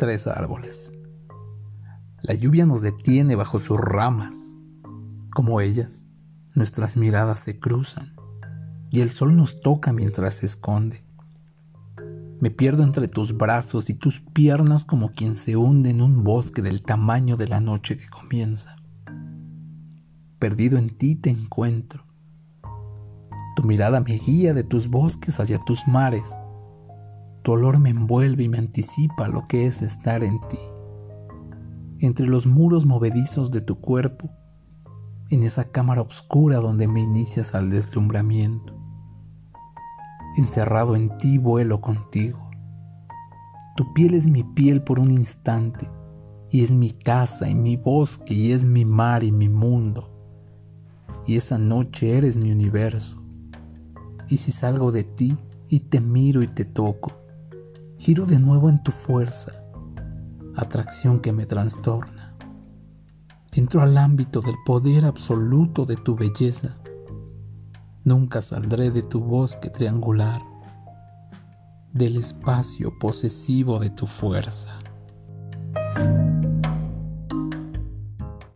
tres árboles. La lluvia nos detiene bajo sus ramas. Como ellas, nuestras miradas se cruzan y el sol nos toca mientras se esconde. Me pierdo entre tus brazos y tus piernas como quien se hunde en un bosque del tamaño de la noche que comienza. Perdido en ti te encuentro. Tu mirada me guía de tus bosques hacia tus mares. Tu olor me envuelve y me anticipa lo que es estar en ti. Entre los muros movedizos de tu cuerpo, en esa cámara oscura donde me inicias al deslumbramiento. Encerrado en ti vuelo contigo. Tu piel es mi piel por un instante, y es mi casa y mi bosque, y es mi mar y mi mundo. Y esa noche eres mi universo. Y si salgo de ti y te miro y te toco, giro de nuevo en tu fuerza, atracción que me trastorna. Entro al ámbito del poder absoluto de tu belleza. Nunca saldré de tu bosque triangular, del espacio posesivo de tu fuerza.